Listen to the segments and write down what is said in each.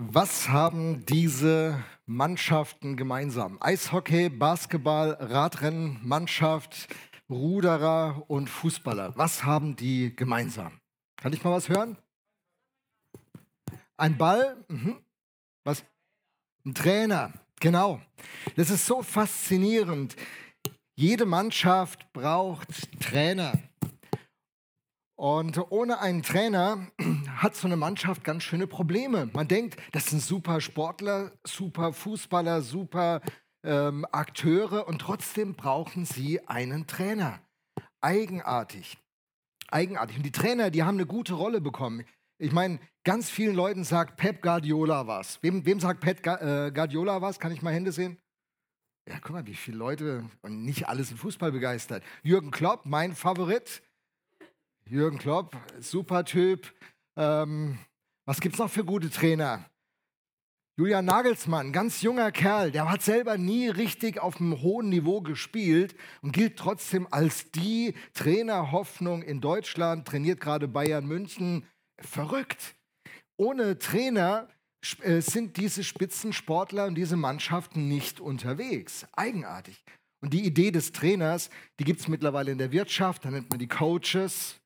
Was haben diese Mannschaften gemeinsam? Eishockey, Basketball, Radrennen, Mannschaft, Ruderer und Fußballer. Was haben die gemeinsam? Kann ich mal was hören? Ein Ball? Mhm. Was? Ein Trainer. Genau. Das ist so faszinierend. Jede Mannschaft braucht Trainer. Und ohne einen Trainer hat so eine Mannschaft ganz schöne Probleme. Man denkt, das sind super Sportler, super Fußballer, super ähm, Akteure und trotzdem brauchen sie einen Trainer. Eigenartig. Eigenartig. Und die Trainer, die haben eine gute Rolle bekommen. Ich meine, ganz vielen Leuten sagt Pep Guardiola was. Wem, wem sagt Pep äh, Guardiola was? Kann ich mal Hände sehen? Ja, guck mal, wie viele Leute und nicht alles im Fußball begeistert. Jürgen Klopp, mein Favorit. Jürgen Klopp, super Typ. Ähm, was gibt es noch für gute Trainer? Julian Nagelsmann, ganz junger Kerl, der hat selber nie richtig auf einem hohen Niveau gespielt und gilt trotzdem als die Trainerhoffnung in Deutschland, trainiert gerade Bayern München. Verrückt. Ohne Trainer äh, sind diese Spitzensportler und diese Mannschaften nicht unterwegs. Eigenartig. Und die Idee des Trainers, die gibt es mittlerweile in der Wirtschaft, da nennt man die Coaches.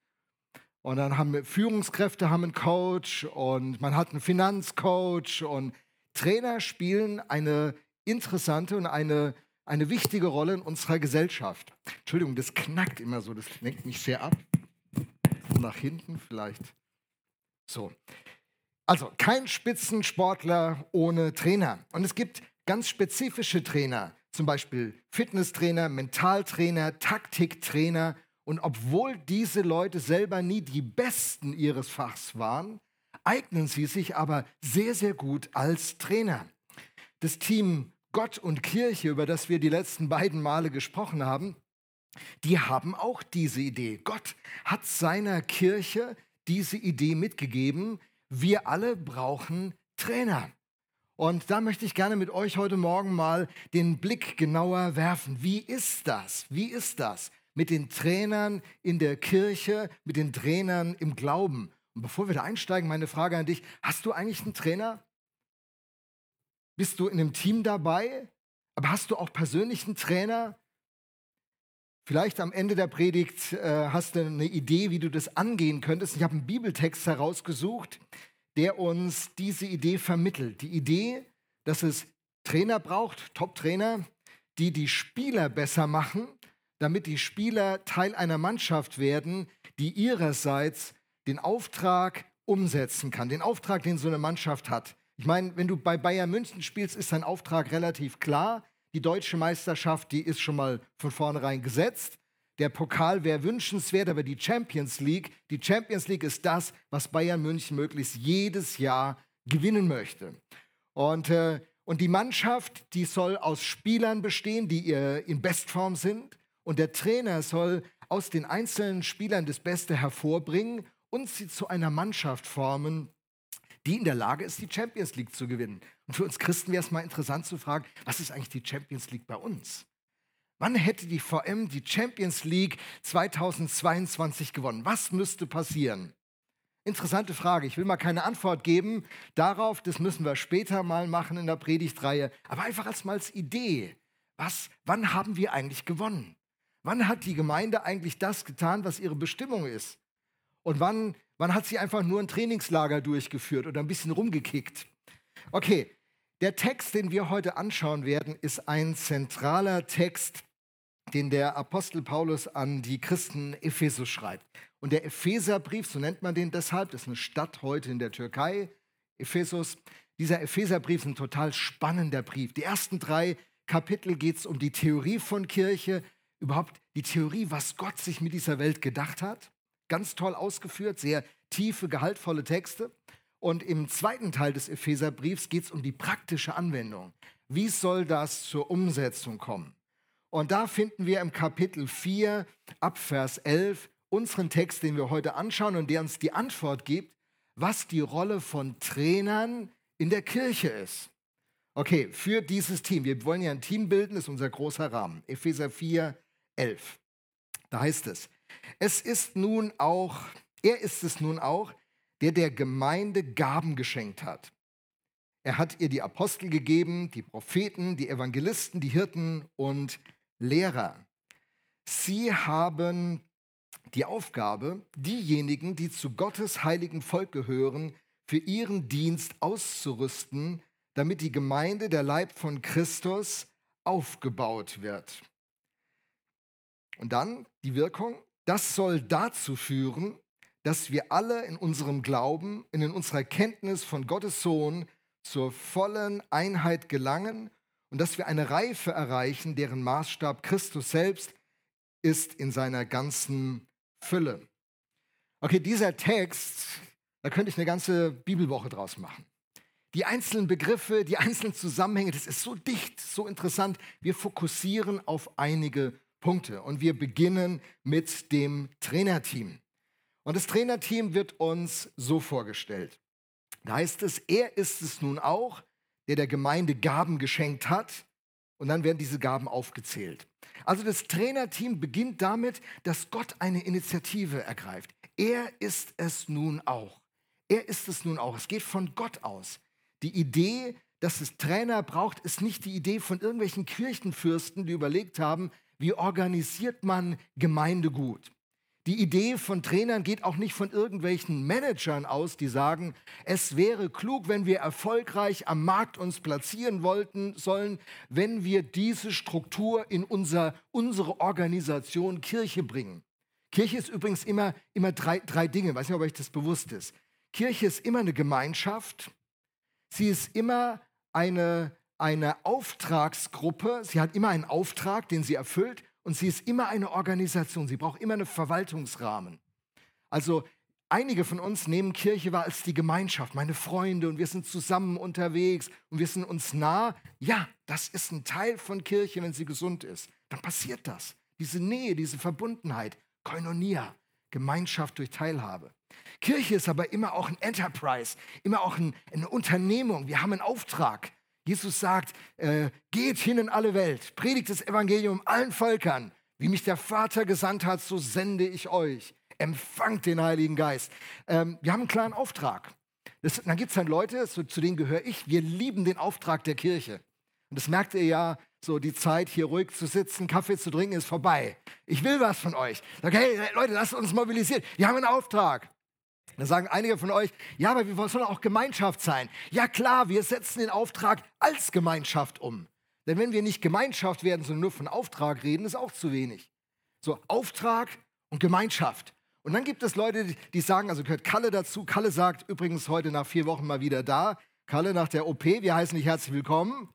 Und dann haben wir Führungskräfte haben einen Coach und man hat einen Finanzcoach und Trainer spielen eine interessante und eine, eine wichtige Rolle in unserer Gesellschaft. Entschuldigung, das knackt immer so, das lenkt mich sehr ab. Nach hinten vielleicht. So. Also kein Spitzensportler ohne Trainer. Und es gibt ganz spezifische Trainer, zum Beispiel Fitnesstrainer, Mentaltrainer, Taktiktrainer und obwohl diese Leute selber nie die Besten ihres Fachs waren, eignen sie sich aber sehr, sehr gut als Trainer. Das Team Gott und Kirche, über das wir die letzten beiden Male gesprochen haben, die haben auch diese Idee. Gott hat seiner Kirche diese Idee mitgegeben. Wir alle brauchen Trainer. Und da möchte ich gerne mit euch heute Morgen mal den Blick genauer werfen. Wie ist das? Wie ist das? Mit den Trainern in der Kirche, mit den Trainern im Glauben. Und bevor wir da einsteigen, meine Frage an dich, hast du eigentlich einen Trainer? Bist du in einem Team dabei? Aber hast du auch persönlich einen Trainer? Vielleicht am Ende der Predigt äh, hast du eine Idee, wie du das angehen könntest. Ich habe einen Bibeltext herausgesucht, der uns diese Idee vermittelt. Die Idee, dass es Trainer braucht, Top-Trainer, die die Spieler besser machen damit die Spieler Teil einer Mannschaft werden, die ihrerseits den Auftrag umsetzen kann, den Auftrag, den so eine Mannschaft hat. Ich meine, wenn du bei Bayern München spielst, ist dein Auftrag relativ klar. Die deutsche Meisterschaft, die ist schon mal von vornherein gesetzt. Der Pokal wäre wünschenswert, aber die Champions League, die Champions League ist das, was Bayern München möglichst jedes Jahr gewinnen möchte. Und, äh, und die Mannschaft, die soll aus Spielern bestehen, die äh, in Bestform sind. Und der Trainer soll aus den einzelnen Spielern das Beste hervorbringen und sie zu einer Mannschaft formen, die in der Lage ist, die Champions League zu gewinnen. Und für uns Christen wäre es mal interessant zu fragen, was ist eigentlich die Champions League bei uns? Wann hätte die VM die Champions League 2022 gewonnen? Was müsste passieren? Interessante Frage. Ich will mal keine Antwort geben darauf. Das müssen wir später mal machen in der Predigtreihe. Aber einfach als mal als Idee. Was, wann haben wir eigentlich gewonnen? Wann hat die Gemeinde eigentlich das getan, was ihre Bestimmung ist? Und wann, wann hat sie einfach nur ein Trainingslager durchgeführt oder ein bisschen rumgekickt? Okay, der Text, den wir heute anschauen werden, ist ein zentraler Text, den der Apostel Paulus an die Christen Ephesus schreibt. Und der Epheserbrief, so nennt man den deshalb, das ist eine Stadt heute in der Türkei, Ephesus. Dieser Epheserbrief ist ein total spannender Brief. Die ersten drei Kapitel geht es um die Theorie von Kirche, überhaupt die Theorie, was Gott sich mit dieser Welt gedacht hat. Ganz toll ausgeführt, sehr tiefe, gehaltvolle Texte. Und im zweiten Teil des Epheserbriefs geht es um die praktische Anwendung. Wie soll das zur Umsetzung kommen? Und da finden wir im Kapitel 4 ab Vers 11 unseren Text, den wir heute anschauen und der uns die Antwort gibt, was die Rolle von Trainern in der Kirche ist. Okay, für dieses Team, wir wollen ja ein Team bilden, das ist unser großer Rahmen. Epheser 4, 11. Da heißt es, es ist nun auch, er ist es nun auch, der der Gemeinde Gaben geschenkt hat. Er hat ihr die Apostel gegeben, die Propheten, die Evangelisten, die Hirten und Lehrer. Sie haben die Aufgabe, diejenigen, die zu Gottes heiligen Volk gehören, für ihren Dienst auszurüsten, damit die Gemeinde, der Leib von Christus, aufgebaut wird. Und dann die Wirkung, das soll dazu führen, dass wir alle in unserem Glauben, in unserer Kenntnis von Gottes Sohn zur vollen Einheit gelangen und dass wir eine Reife erreichen, deren Maßstab Christus selbst ist in seiner ganzen Fülle. Okay, dieser Text, da könnte ich eine ganze Bibelwoche draus machen. Die einzelnen Begriffe, die einzelnen Zusammenhänge, das ist so dicht, so interessant. Wir fokussieren auf einige Punkte und wir beginnen mit dem Trainerteam. Und das Trainerteam wird uns so vorgestellt. Da heißt es, er ist es nun auch, der der Gemeinde Gaben geschenkt hat. Und dann werden diese Gaben aufgezählt. Also das Trainerteam beginnt damit, dass Gott eine Initiative ergreift. Er ist es nun auch. Er ist es nun auch. Es geht von Gott aus. Die Idee, dass es Trainer braucht, ist nicht die Idee von irgendwelchen Kirchenfürsten, die überlegt haben, wie organisiert man Gemeinde gut. Die Idee von Trainern geht auch nicht von irgendwelchen Managern aus, die sagen, es wäre klug, wenn wir erfolgreich am Markt uns platzieren wollten sollen, wenn wir diese Struktur in unser, unsere Organisation Kirche bringen. Kirche ist übrigens immer, immer drei, drei Dinge, ich weiß nicht, ob euch das bewusst ist. Kirche ist immer eine Gemeinschaft, sie ist immer eine, eine Auftragsgruppe, sie hat immer einen Auftrag, den sie erfüllt und sie ist immer eine Organisation, sie braucht immer einen Verwaltungsrahmen. Also einige von uns nehmen Kirche wahr als die Gemeinschaft, meine Freunde und wir sind zusammen unterwegs und wir sind uns nah. Ja, das ist ein Teil von Kirche, wenn sie gesund ist. Dann passiert das. Diese Nähe, diese Verbundenheit, Koinonia, Gemeinschaft durch Teilhabe. Kirche ist aber immer auch ein Enterprise, immer auch ein, eine Unternehmung. Wir haben einen Auftrag. Jesus sagt, äh, geht hin in alle Welt, predigt das Evangelium allen Völkern. Wie mich der Vater gesandt hat, so sende ich euch. Empfangt den Heiligen Geist. Ähm, wir haben einen klaren Auftrag. Das, dann gibt es dann Leute, so, zu denen gehöre ich, wir lieben den Auftrag der Kirche. Und das merkt ihr ja, so die Zeit, hier ruhig zu sitzen, Kaffee zu trinken, ist vorbei. Ich will was von euch. Sag, hey Leute, lasst uns mobilisieren. Wir haben einen Auftrag. Da sagen einige von euch, ja, aber wir sollen auch Gemeinschaft sein. Ja klar, wir setzen den Auftrag als Gemeinschaft um. Denn wenn wir nicht Gemeinschaft werden, sondern nur von Auftrag reden, ist auch zu wenig. So, Auftrag und Gemeinschaft. Und dann gibt es Leute, die sagen, also gehört Kalle dazu. Kalle sagt übrigens heute nach vier Wochen mal wieder da. Kalle nach der OP, wir heißen dich herzlich willkommen.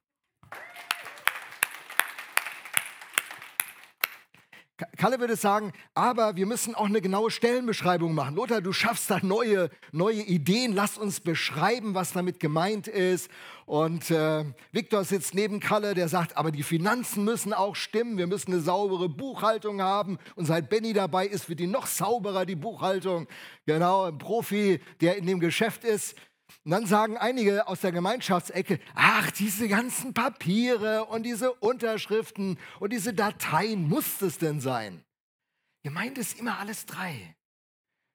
Kalle würde sagen, aber wir müssen auch eine genaue Stellenbeschreibung machen. Lothar, du schaffst da neue, neue Ideen. Lass uns beschreiben, was damit gemeint ist. Und äh, Viktor sitzt neben Kalle, der sagt, aber die Finanzen müssen auch stimmen. Wir müssen eine saubere Buchhaltung haben. Und seit Benny dabei ist, wird die noch sauberer, die Buchhaltung. Genau, ein Profi, der in dem Geschäft ist. Und dann sagen einige aus der Gemeinschaftsecke, ach, diese ganzen Papiere und diese Unterschriften und diese Dateien, muss es denn sein? Gemeint ist immer alles drei.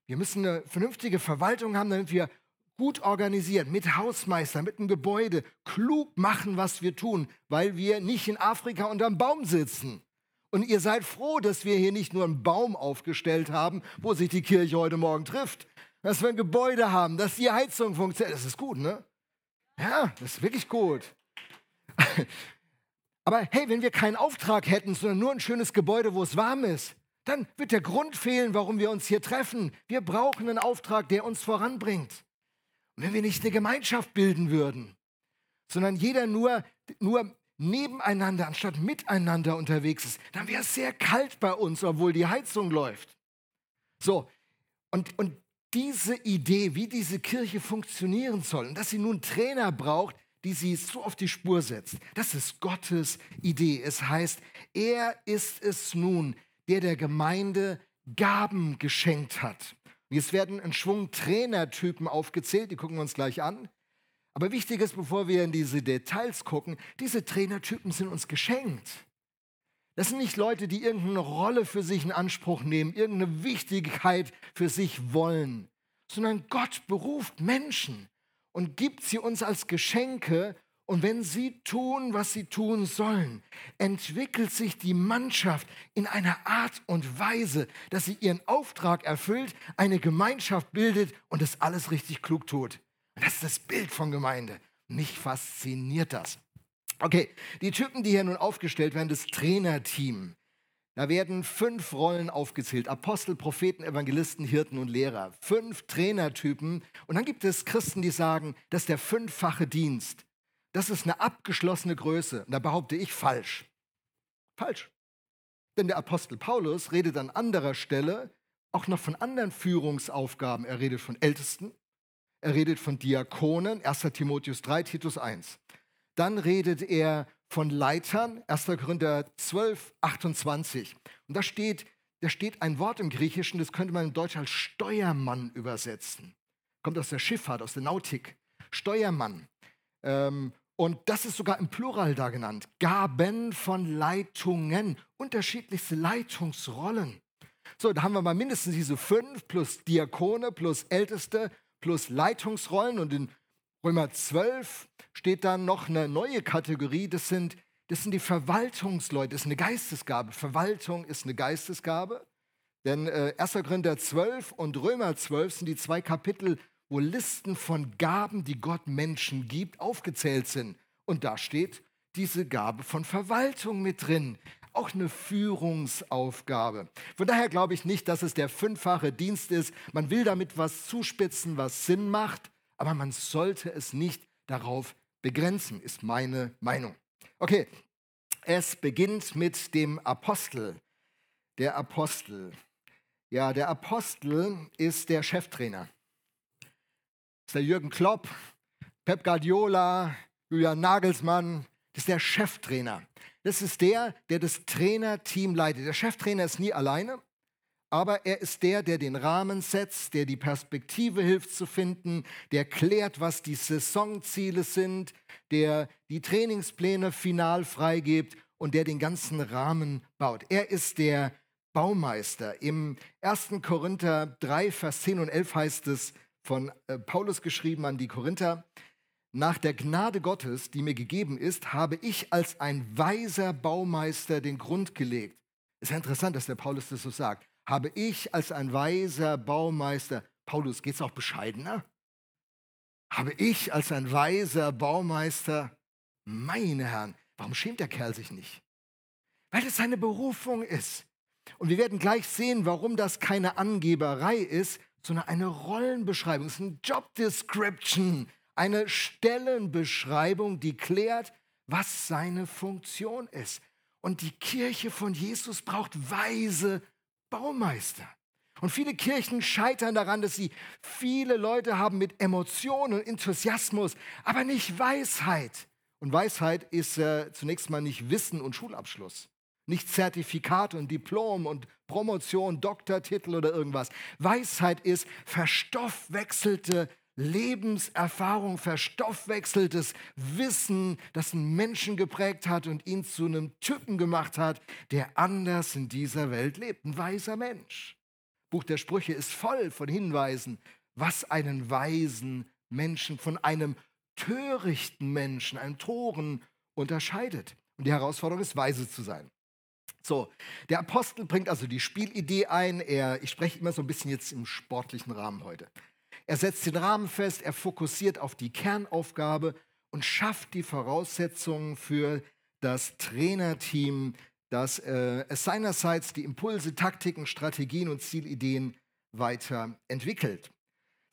Wir müssen eine vernünftige Verwaltung haben, damit wir gut organisiert, mit Hausmeister, mit einem Gebäude, klug machen, was wir tun, weil wir nicht in Afrika unterm Baum sitzen. Und ihr seid froh, dass wir hier nicht nur einen Baum aufgestellt haben, wo sich die Kirche heute Morgen trifft, dass wir ein Gebäude haben, dass die Heizung funktioniert. Das ist gut, ne? Ja, das ist wirklich gut. Aber hey, wenn wir keinen Auftrag hätten, sondern nur ein schönes Gebäude, wo es warm ist, dann wird der Grund fehlen, warum wir uns hier treffen. Wir brauchen einen Auftrag, der uns voranbringt. Und wenn wir nicht eine Gemeinschaft bilden würden, sondern jeder nur, nur nebeneinander anstatt miteinander unterwegs ist, dann wäre es sehr kalt bei uns, obwohl die Heizung läuft. So, und, und diese Idee, wie diese Kirche funktionieren soll und dass sie nun Trainer braucht, die sie so auf die Spur setzt. Das ist Gottes Idee. Es heißt, er ist es nun, der der Gemeinde Gaben geschenkt hat. jetzt werden ein Schwung Trainertypen aufgezählt, die gucken wir uns gleich an. Aber wichtig ist, bevor wir in diese Details gucken, diese Trainertypen sind uns geschenkt. Das sind nicht Leute, die irgendeine Rolle für sich in Anspruch nehmen, irgendeine Wichtigkeit für sich wollen, sondern Gott beruft Menschen und gibt sie uns als Geschenke. Und wenn sie tun, was sie tun sollen, entwickelt sich die Mannschaft in einer Art und Weise, dass sie ihren Auftrag erfüllt, eine Gemeinschaft bildet und das alles richtig klug tut. Das ist das Bild von Gemeinde. Mich fasziniert das. Okay, die Typen, die hier nun aufgestellt werden, das Trainerteam. Da werden fünf Rollen aufgezählt. Apostel, Propheten, Evangelisten, Hirten und Lehrer. Fünf Trainertypen. Und dann gibt es Christen, die sagen, das ist der fünffache Dienst. Das ist eine abgeschlossene Größe. Und da behaupte ich falsch. Falsch. Denn der Apostel Paulus redet an anderer Stelle auch noch von anderen Führungsaufgaben. Er redet von Ältesten, er redet von Diakonen, 1 Timotheus 3, Titus 1. Dann redet er von Leitern, 1. Korinther 12, 28. Und da steht, da steht ein Wort im Griechischen, das könnte man in Deutsch als Steuermann übersetzen. Kommt aus der Schifffahrt, aus der Nautik. Steuermann. Ähm, und das ist sogar im Plural da genannt. Gaben von Leitungen, unterschiedlichste Leitungsrollen. So, da haben wir mal mindestens diese fünf plus Diakone plus Älteste plus Leitungsrollen. Und in Römer 12 steht dann noch eine neue Kategorie, das sind, das sind die Verwaltungsleute, das ist eine Geistesgabe. Verwaltung ist eine Geistesgabe. Denn äh, 1. Korinther 12 und Römer 12 sind die zwei Kapitel, wo Listen von Gaben, die Gott Menschen gibt, aufgezählt sind. Und da steht diese Gabe von Verwaltung mit drin. Auch eine Führungsaufgabe. Von daher glaube ich nicht, dass es der fünffache Dienst ist. Man will damit was zuspitzen, was Sinn macht aber man sollte es nicht darauf begrenzen, ist meine Meinung. Okay, es beginnt mit dem Apostel. Der Apostel. Ja, der Apostel ist der Cheftrainer. Das ist der Jürgen Klopp, Pep Guardiola, Julian Nagelsmann. Das ist der Cheftrainer. Das ist der, der das Trainerteam leitet. Der Cheftrainer ist nie alleine aber er ist der, der den Rahmen setzt, der die Perspektive hilft zu finden, der klärt, was die Saisonziele sind, der die Trainingspläne final freigibt und der den ganzen Rahmen baut. Er ist der Baumeister. Im 1. Korinther 3, Vers 10 und 11 heißt es von äh, Paulus geschrieben an die Korinther, nach der Gnade Gottes, die mir gegeben ist, habe ich als ein weiser Baumeister den Grund gelegt. Es ist ja interessant, dass der Paulus das so sagt habe ich als ein weiser Baumeister, Paulus, geht es auch bescheidener? Habe ich als ein weiser Baumeister, meine Herren, warum schämt der Kerl sich nicht? Weil es seine Berufung ist. Und wir werden gleich sehen, warum das keine Angeberei ist, sondern eine Rollenbeschreibung. Es ist ein Job Description, eine Stellenbeschreibung, die klärt, was seine Funktion ist. Und die Kirche von Jesus braucht weise Baumeister. Und viele Kirchen scheitern daran, dass sie viele Leute haben mit Emotionen und Enthusiasmus, aber nicht Weisheit. Und Weisheit ist äh, zunächst mal nicht Wissen und Schulabschluss, nicht Zertifikat und Diplom und Promotion, Doktortitel oder irgendwas. Weisheit ist verstoffwechselte Lebenserfahrung, verstoffwechseltes Wissen, das einen Menschen geprägt hat und ihn zu einem Typen gemacht hat, der anders in dieser Welt lebt. Ein weiser Mensch. Buch der Sprüche ist voll von Hinweisen, was einen weisen Menschen von einem törichten Menschen, einem Toren unterscheidet. Und die Herausforderung ist, weise zu sein. So, der Apostel bringt also die Spielidee ein. Er, ich spreche immer so ein bisschen jetzt im sportlichen Rahmen heute. Er setzt den Rahmen fest, er fokussiert auf die Kernaufgabe und schafft die Voraussetzungen für das Trainerteam, das äh, es seinerseits die Impulse, Taktiken, Strategien und Zielideen weiterentwickelt.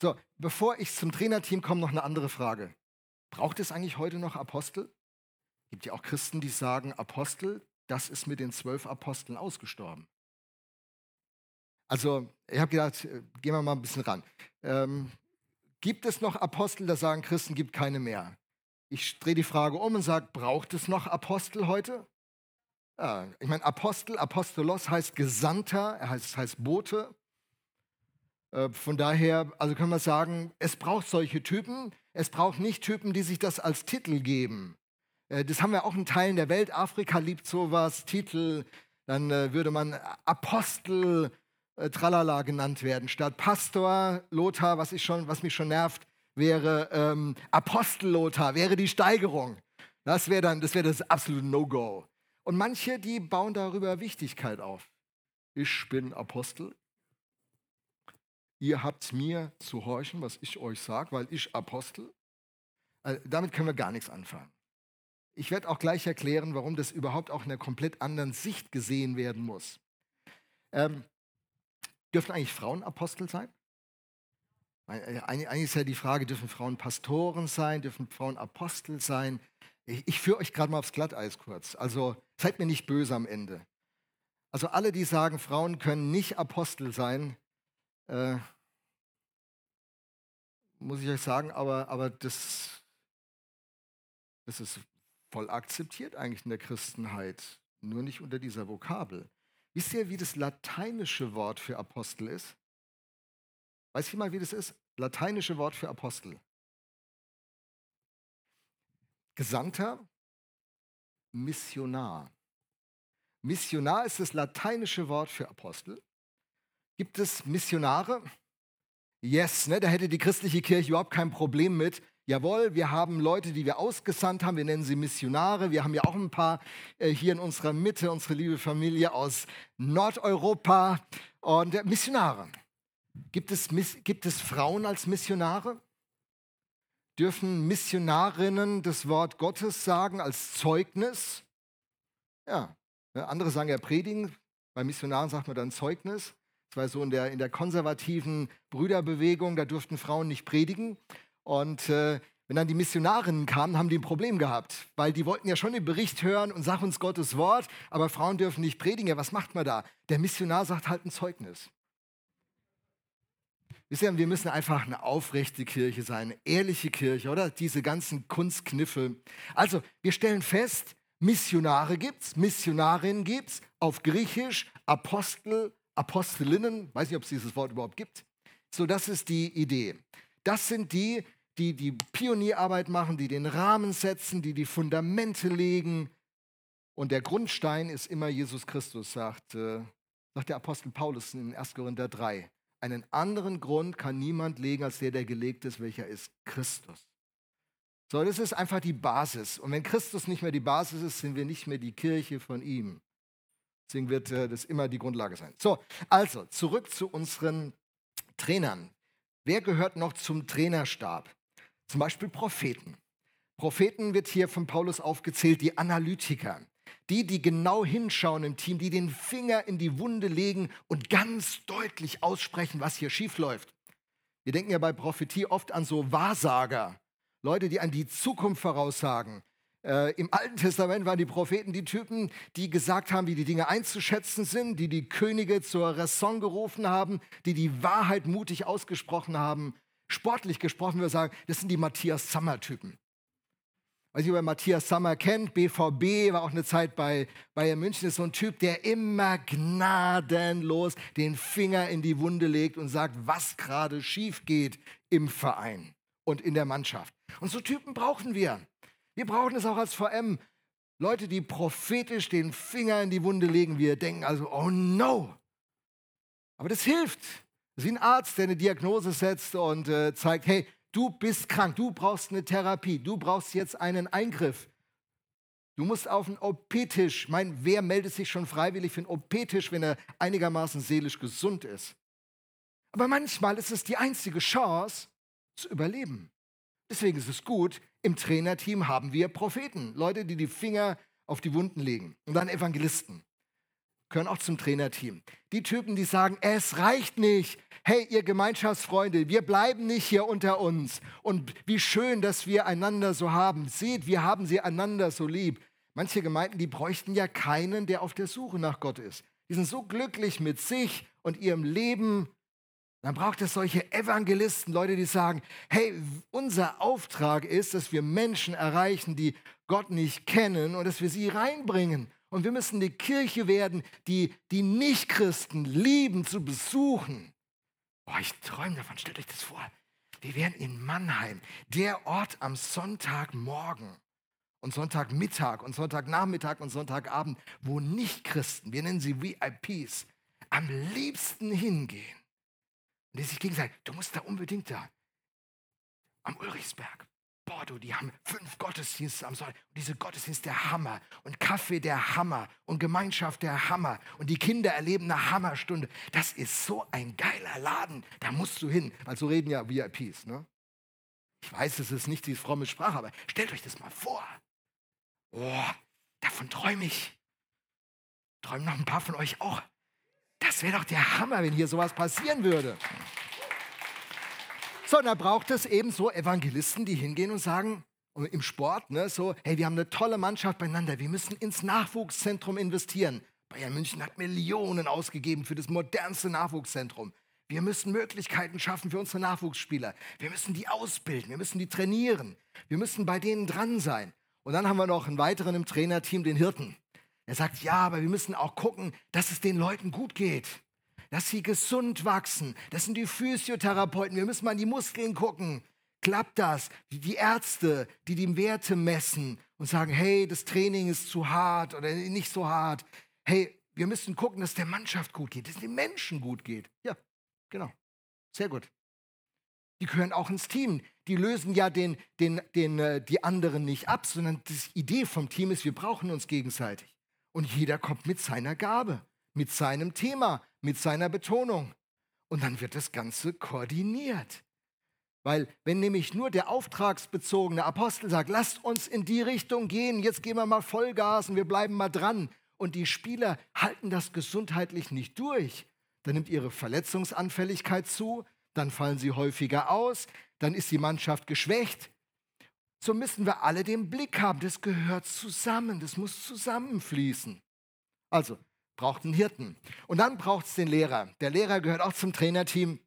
So, bevor ich zum Trainerteam komme, noch eine andere Frage. Braucht es eigentlich heute noch Apostel? Gibt ja auch Christen, die sagen, Apostel, das ist mit den zwölf Aposteln ausgestorben. Also, ich habe gedacht, äh, gehen wir mal ein bisschen ran. Ähm, gibt es noch Apostel, da sagen Christen, gibt keine mehr? Ich drehe die Frage um und sage, braucht es noch Apostel heute? Ja, ich meine, Apostel, Apostolos heißt Gesandter, er heißt, heißt Bote. Äh, von daher, also können wir sagen, es braucht solche Typen. Es braucht nicht Typen, die sich das als Titel geben. Äh, das haben wir auch in Teilen der Welt. Afrika liebt sowas, Titel. Dann würde man Apostel äh, Tralala genannt werden. Statt Pastor Lothar, was, ich schon, was mich schon nervt, wäre ähm, Apostellothar, wäre die Steigerung. Das wäre dann, das wäre das absolute No-Go. Und manche, die bauen darüber Wichtigkeit auf. Ich bin Apostel. Ihr habt mir zu horchen, was ich euch sage, weil ich Apostel. Also, damit können wir gar nichts anfangen. Ich werde auch gleich erklären, warum das überhaupt auch in einer komplett anderen Sicht gesehen werden muss. Ähm, dürfen eigentlich Frauen Apostel sein? Eigentlich ist ja die Frage, dürfen Frauen Pastoren sein, dürfen Frauen Apostel sein? Ich, ich führe euch gerade mal aufs Glatteis kurz. Also seid mir nicht böse am Ende. Also alle, die sagen, Frauen können nicht Apostel sein, äh, muss ich euch sagen, aber, aber das, das ist voll akzeptiert eigentlich in der Christenheit, nur nicht unter dieser Vokabel. Wisst ihr, wie das lateinische Wort für Apostel ist? Weiß jemand, wie das ist? Lateinische Wort für Apostel. Gesandter, Missionar. Missionar ist das lateinische Wort für Apostel. Gibt es Missionare? Yes, ne? da hätte die christliche Kirche überhaupt kein Problem mit. Jawohl, wir haben Leute, die wir ausgesandt haben, wir nennen sie Missionare. Wir haben ja auch ein paar äh, hier in unserer Mitte, unsere liebe Familie aus Nordeuropa und äh, Missionare. Gibt es, gibt es Frauen als Missionare? Dürfen Missionarinnen das Wort Gottes sagen als Zeugnis? Ja, ne, andere sagen ja predigen, bei Missionaren sagt man dann Zeugnis. Das war so in der, in der konservativen Brüderbewegung, da durften Frauen nicht predigen. Und äh, wenn dann die Missionarinnen kamen, haben die ein Problem gehabt, weil die wollten ja schon den Bericht hören und sagen uns Gottes Wort, aber Frauen dürfen nicht predigen. Ja, was macht man da? Der Missionar sagt halt ein Zeugnis. Wisst ihr, wir müssen einfach eine aufrechte Kirche sein, eine ehrliche Kirche, oder? Diese ganzen Kunstkniffe. Also, wir stellen fest, Missionare gibt es, Missionarinnen gibt es, auf Griechisch Apostel, Apostelinnen, weiß nicht, ob es dieses Wort überhaupt gibt. So, das ist die Idee. Das sind die, die die Pionierarbeit machen, die den Rahmen setzen, die die Fundamente legen. Und der Grundstein ist immer Jesus Christus, sagt, äh, sagt der Apostel Paulus in 1. Korinther 3. Einen anderen Grund kann niemand legen als der, der gelegt ist, welcher ist Christus. So, das ist einfach die Basis. Und wenn Christus nicht mehr die Basis ist, sind wir nicht mehr die Kirche von ihm. Deswegen wird äh, das immer die Grundlage sein. So, also zurück zu unseren Trainern. Wer gehört noch zum Trainerstab? Zum Beispiel Propheten. Propheten wird hier von Paulus aufgezählt, die Analytiker. Die, die genau hinschauen im Team, die den Finger in die Wunde legen und ganz deutlich aussprechen, was hier schiefläuft. Wir denken ja bei Prophetie oft an so Wahrsager, Leute, die an die Zukunft voraussagen. Äh, Im Alten Testament waren die Propheten die Typen, die gesagt haben, wie die Dinge einzuschätzen sind, die die Könige zur Raison gerufen haben, die die Wahrheit mutig ausgesprochen haben. Sportlich gesprochen, wir sagen, das sind die Matthias Sammer-Typen. Weiß nicht, wer Matthias Sammer kennt, BVB, war auch eine Zeit bei Bayern München, ist so ein Typ, der immer gnadenlos den Finger in die Wunde legt und sagt, was gerade schief geht im Verein und in der Mannschaft. Und so Typen brauchen wir. Wir brauchen es auch als VM. Leute, die prophetisch den Finger in die Wunde legen. Wir denken also, oh no. Aber das hilft. Das ist wie ein Arzt, der eine Diagnose setzt und äh, zeigt, hey, du bist krank, du brauchst eine Therapie, du brauchst jetzt einen Eingriff. Du musst auf den OP-Tisch. Mein, wer meldet sich schon freiwillig für einen OP-Tisch, wenn er einigermaßen seelisch gesund ist? Aber manchmal ist es die einzige Chance zu überleben. Deswegen ist es gut, im Trainerteam haben wir Propheten, Leute, die die Finger auf die Wunden legen. Und dann Evangelisten. Gehören auch zum Trainerteam. Die Typen, die sagen, es reicht nicht. Hey, ihr Gemeinschaftsfreunde, wir bleiben nicht hier unter uns. Und wie schön, dass wir einander so haben. Seht, wir haben sie einander so lieb. Manche Gemeinden, die bräuchten ja keinen, der auf der Suche nach Gott ist. Die sind so glücklich mit sich und ihrem Leben dann braucht es solche Evangelisten, Leute, die sagen, hey, unser Auftrag ist, dass wir Menschen erreichen, die Gott nicht kennen und dass wir sie reinbringen. Und wir müssen die Kirche werden, die die Nichtchristen lieben zu besuchen. Boah, ich träume davon, stellt euch das vor. Wir wären in Mannheim, der Ort am Sonntagmorgen und Sonntagmittag und Sonntagnachmittag und Sonntagabend, wo Nichtchristen, wir nennen sie VIPs, am liebsten hingehen und die sich gegen sagen, du musst da unbedingt da. am Ulrichsberg. Boah, du, die haben fünf Gottesdienste am Sonntag. Und diese Gottesdienste der Hammer. Und Kaffee der Hammer. Und Gemeinschaft der Hammer. Und die Kinder erleben eine Hammerstunde. Das ist so ein geiler Laden. Da musst du hin. Weil so reden ja VIPs. Ne? Ich weiß, es ist nicht die fromme Sprache, aber stellt euch das mal vor. Oh, davon träume ich. Träumen noch ein paar von euch auch. Das wäre doch der Hammer, wenn hier sowas passieren würde. So, da braucht es eben so Evangelisten, die hingehen und sagen, im Sport, ne, so, hey, wir haben eine tolle Mannschaft beieinander, wir müssen ins Nachwuchszentrum investieren. Bayern München hat Millionen ausgegeben für das modernste Nachwuchszentrum. Wir müssen Möglichkeiten schaffen für unsere Nachwuchsspieler. Wir müssen die ausbilden, wir müssen die trainieren. Wir müssen bei denen dran sein. Und dann haben wir noch einen weiteren im Trainerteam, den Hirten. Er sagt, ja, aber wir müssen auch gucken, dass es den Leuten gut geht dass sie gesund wachsen. Das sind die Physiotherapeuten. Wir müssen mal in die Muskeln gucken. Klappt das? Die Ärzte, die die Werte messen und sagen, hey, das Training ist zu hart oder nicht so hart. Hey, wir müssen gucken, dass der Mannschaft gut geht, dass den Menschen gut geht. Ja, genau. Sehr gut. Die gehören auch ins Team. Die lösen ja den, den, den, äh, die anderen nicht ab, sondern die Idee vom Team ist, wir brauchen uns gegenseitig. Und jeder kommt mit seiner Gabe, mit seinem Thema, mit seiner Betonung. Und dann wird das Ganze koordiniert. Weil wenn nämlich nur der auftragsbezogene Apostel sagt, lasst uns in die Richtung gehen, jetzt gehen wir mal Vollgas und wir bleiben mal dran. Und die Spieler halten das gesundheitlich nicht durch. Dann nimmt ihre Verletzungsanfälligkeit zu, dann fallen sie häufiger aus, dann ist die Mannschaft geschwächt. So müssen wir alle den Blick haben, das gehört zusammen, das muss zusammenfließen. Also, braucht einen Hirten. Und dann braucht es den Lehrer. Der Lehrer gehört auch zum Trainerteam.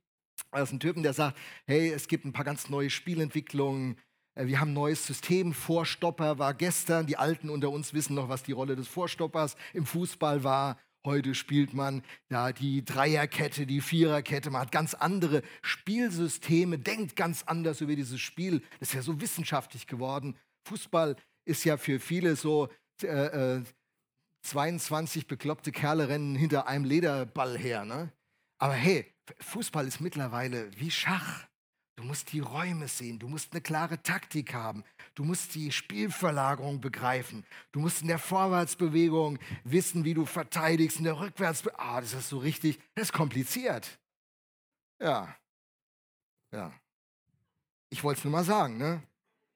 Das ist ein Typen, der sagt, hey, es gibt ein paar ganz neue Spielentwicklungen. Äh, wir haben ein neues System. Vorstopper war gestern. Die Alten unter uns wissen noch, was die Rolle des Vorstoppers im Fußball war. Heute spielt man da die Dreierkette, die Viererkette. Man hat ganz andere Spielsysteme, denkt ganz anders über dieses Spiel. Das ist ja so wissenschaftlich geworden. Fußball ist ja für viele so äh, äh 22 bekloppte Kerle rennen hinter einem Lederball her. Ne? Aber hey, Fußball ist mittlerweile wie Schach. Du musst die Räume sehen, du musst eine klare Taktik haben, du musst die Spielverlagerung begreifen, du musst in der Vorwärtsbewegung wissen, wie du verteidigst, in der Rückwärtsbewegung. Ah, das ist so richtig, das ist kompliziert. Ja, ja. Ich wollte es nur mal sagen, ne?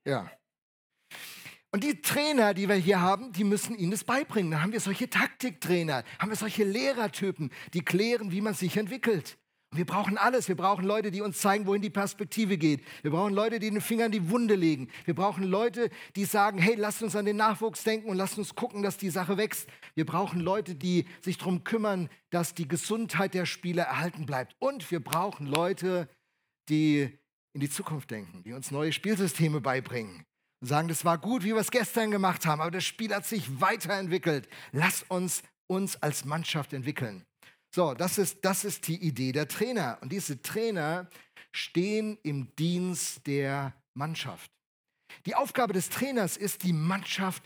Ja. Und die Trainer, die wir hier haben, die müssen ihnen das beibringen. Dann haben wir solche Taktiktrainer, haben wir solche Lehrertypen, die klären, wie man sich entwickelt. Und wir brauchen alles. Wir brauchen Leute, die uns zeigen, wohin die Perspektive geht. Wir brauchen Leute, die den Finger in die Wunde legen. Wir brauchen Leute, die sagen, hey, lasst uns an den Nachwuchs denken und lasst uns gucken, dass die Sache wächst. Wir brauchen Leute, die sich darum kümmern, dass die Gesundheit der Spieler erhalten bleibt. Und wir brauchen Leute, die in die Zukunft denken, die uns neue Spielsysteme beibringen, sagen, das war gut, wie wir es gestern gemacht haben, aber das Spiel hat sich weiterentwickelt. Lass uns uns als Mannschaft entwickeln. So, das ist, das ist die Idee der Trainer. Und diese Trainer stehen im Dienst der Mannschaft. Die Aufgabe des Trainers ist, die Mannschaft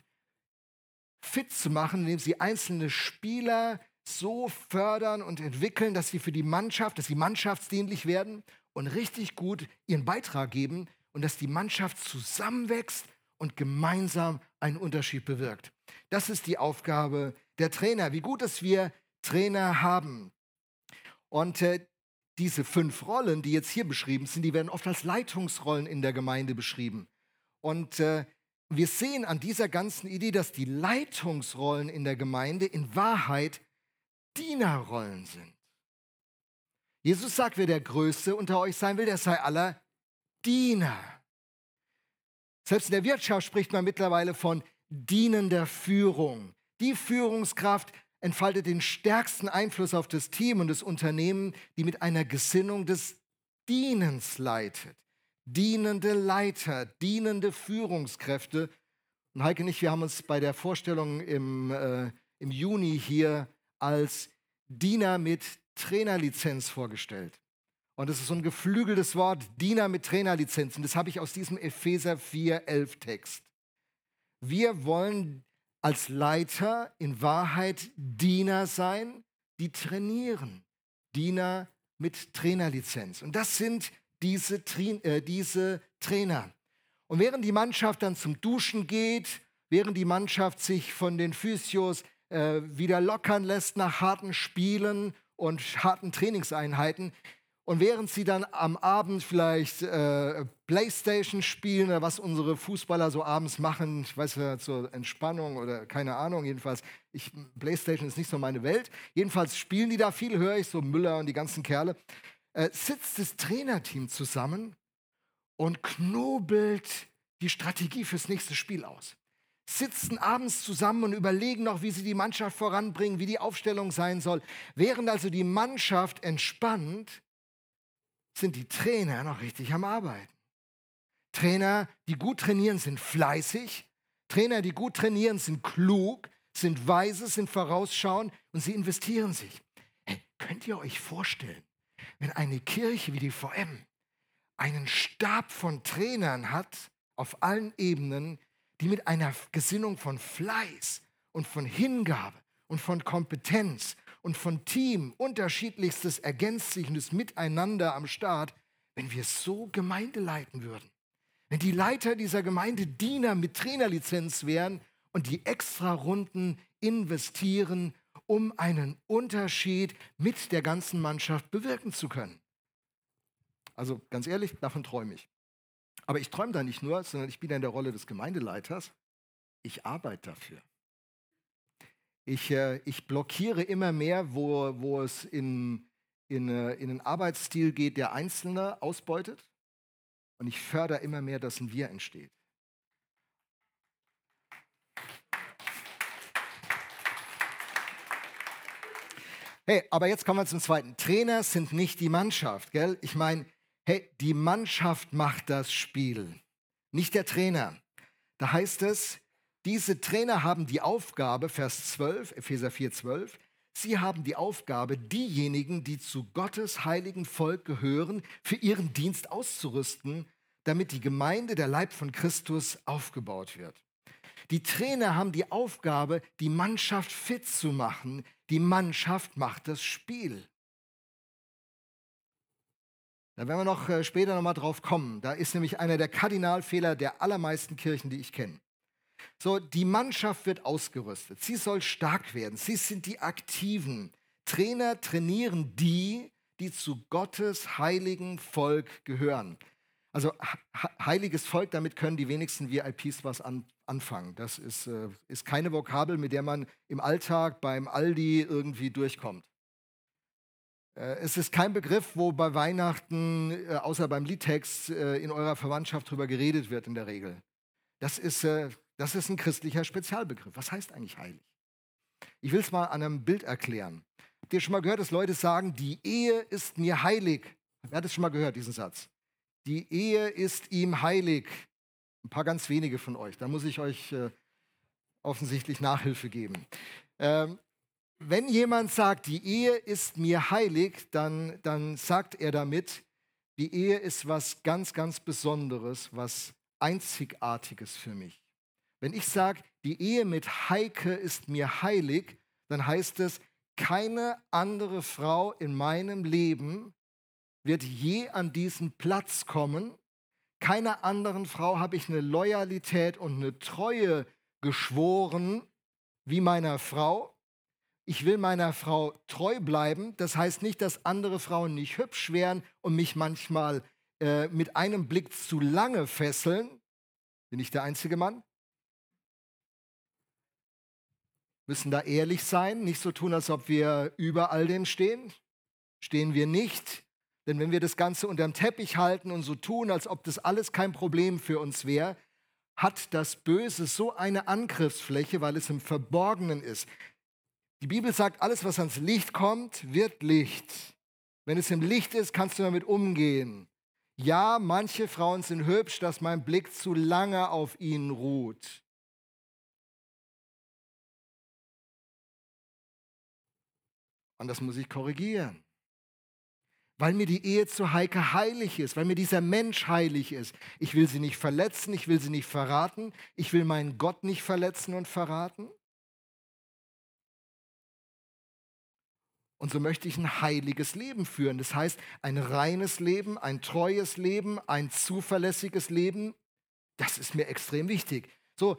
fit zu machen, indem sie einzelne Spieler so fördern und entwickeln, dass sie für die Mannschaft, dass sie mannschaftsdienlich werden und richtig gut ihren Beitrag geben und dass die Mannschaft zusammenwächst und gemeinsam einen Unterschied bewirkt. Das ist die Aufgabe der Trainer. Wie gut, dass wir Trainer haben. Und äh, diese fünf Rollen, die jetzt hier beschrieben sind, die werden oft als Leitungsrollen in der Gemeinde beschrieben. Und äh, wir sehen an dieser ganzen Idee, dass die Leitungsrollen in der Gemeinde in Wahrheit Dienerrollen sind. Jesus sagt, wer der Größte unter euch sein will, der sei aller Diener. Selbst in der Wirtschaft spricht man mittlerweile von dienender Führung. Die Führungskraft entfaltet den stärksten Einfluss auf das Team und das Unternehmen, die mit einer Gesinnung des Dienens leitet. Dienende Leiter, dienende Führungskräfte. Und Heike und ich, wir haben uns bei der Vorstellung im, äh, im Juni hier als Diener mit Trainerlizenz vorgestellt. Und das ist so ein geflügeltes Wort, Diener mit Trainerlizenzen. Das habe ich aus diesem Epheser 4, 11 Text. Wir wollen als Leiter in Wahrheit Diener sein, die trainieren. Diener mit Trainerlizenz. Und das sind diese, äh, diese Trainer. Und während die Mannschaft dann zum Duschen geht, während die Mannschaft sich von den Physios äh, wieder lockern lässt nach harten Spielen und harten Trainingseinheiten, und während sie dann am Abend vielleicht äh, Playstation spielen oder was unsere Fußballer so abends machen, ich weiß ja zur Entspannung oder keine Ahnung, jedenfalls, ich, Playstation ist nicht so meine Welt. Jedenfalls spielen die da viel, höre ich, so Müller und die ganzen Kerle. Äh, sitzt das Trainerteam zusammen und knobelt die Strategie fürs nächste Spiel aus. Sitzen abends zusammen und überlegen noch, wie sie die Mannschaft voranbringen, wie die Aufstellung sein soll. Während also die Mannschaft entspannt, sind die Trainer noch richtig am Arbeiten. Trainer, die gut trainieren, sind fleißig. Trainer, die gut trainieren, sind klug, sind weise, sind vorausschauend und sie investieren sich. Hey, könnt ihr euch vorstellen, wenn eine Kirche wie die VM einen Stab von Trainern hat auf allen Ebenen, die mit einer Gesinnung von Fleiß und von Hingabe und von Kompetenz und von Team, unterschiedlichstes ergänzt sich und miteinander am Start, wenn wir so Gemeinde leiten würden. Wenn die Leiter dieser Gemeinde Diener mit Trainerlizenz wären und die extra Runden investieren, um einen Unterschied mit der ganzen Mannschaft bewirken zu können. Also ganz ehrlich, davon träume ich. Aber ich träume da nicht nur, sondern ich bin in der Rolle des Gemeindeleiters. Ich arbeite dafür. Ich, äh, ich blockiere immer mehr, wo, wo es in, in, äh, in einen Arbeitsstil geht, der Einzelne ausbeutet. Und ich fördere immer mehr, dass ein Wir entsteht. Hey, aber jetzt kommen wir zum zweiten. Trainer sind nicht die Mannschaft, gell? Ich meine, hey, die Mannschaft macht das Spiel, nicht der Trainer. Da heißt es, diese Trainer haben die Aufgabe, Vers 12, Epheser 4, 12, sie haben die Aufgabe, diejenigen, die zu Gottes heiligen Volk gehören, für ihren Dienst auszurüsten, damit die Gemeinde, der Leib von Christus, aufgebaut wird. Die Trainer haben die Aufgabe, die Mannschaft fit zu machen. Die Mannschaft macht das Spiel. Da werden wir noch äh, später nochmal drauf kommen. Da ist nämlich einer der Kardinalfehler der allermeisten Kirchen, die ich kenne. So, die Mannschaft wird ausgerüstet. Sie soll stark werden. Sie sind die Aktiven. Trainer trainieren die, die zu Gottes heiligen Volk gehören. Also heiliges Volk, damit können die wenigsten VIPs was an, anfangen. Das ist, äh, ist keine Vokabel, mit der man im Alltag beim Aldi irgendwie durchkommt. Äh, es ist kein Begriff, wo bei Weihnachten, äh, außer beim Liedtext, äh, in eurer Verwandtschaft drüber geredet wird in der Regel. Das ist, äh, das ist ein christlicher Spezialbegriff. Was heißt eigentlich heilig? Ich will es mal an einem Bild erklären. Habt ihr schon mal gehört, dass Leute sagen, die Ehe ist mir heilig? Wer hat es schon mal gehört, diesen Satz? Die Ehe ist ihm heilig. Ein paar ganz wenige von euch. Da muss ich euch äh, offensichtlich Nachhilfe geben. Ähm, wenn jemand sagt, die Ehe ist mir heilig, dann, dann sagt er damit, die Ehe ist was ganz, ganz Besonderes, was Einzigartiges für mich. Wenn ich sage, die Ehe mit Heike ist mir heilig, dann heißt es, keine andere Frau in meinem Leben wird je an diesen Platz kommen. Keiner anderen Frau habe ich eine Loyalität und eine Treue geschworen wie meiner Frau. Ich will meiner Frau treu bleiben. Das heißt nicht, dass andere Frauen nicht hübsch wären und mich manchmal äh, mit einem Blick zu lange fesseln. Bin ich der einzige Mann? Müssen da ehrlich sein, nicht so tun, als ob wir über all dem stehen. Stehen wir nicht. Denn wenn wir das Ganze unterm Teppich halten und so tun, als ob das alles kein Problem für uns wäre, hat das Böse so eine Angriffsfläche, weil es im Verborgenen ist. Die Bibel sagt, alles, was ans Licht kommt, wird Licht. Wenn es im Licht ist, kannst du damit umgehen. Ja, manche Frauen sind hübsch, dass mein Blick zu lange auf ihnen ruht. Und das muss ich korrigieren. Weil mir die Ehe zu Heike heilig ist, weil mir dieser Mensch heilig ist. Ich will sie nicht verletzen, ich will sie nicht verraten, ich will meinen Gott nicht verletzen und verraten. Und so möchte ich ein heiliges Leben führen. Das heißt, ein reines Leben, ein treues Leben, ein zuverlässiges Leben. Das ist mir extrem wichtig. So,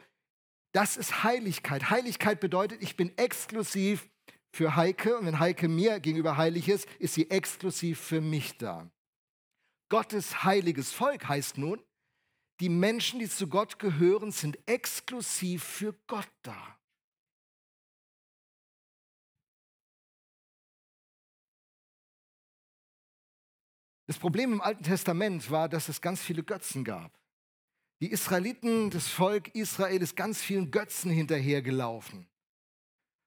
das ist Heiligkeit. Heiligkeit bedeutet, ich bin exklusiv für Heike und wenn Heike mir gegenüber heilig ist, ist sie exklusiv für mich da. Gottes heiliges Volk heißt nun, die Menschen, die zu Gott gehören, sind exklusiv für Gott da. Das Problem im Alten Testament war, dass es ganz viele Götzen gab. Die Israeliten, das Volk Israel ist ganz vielen Götzen hinterhergelaufen.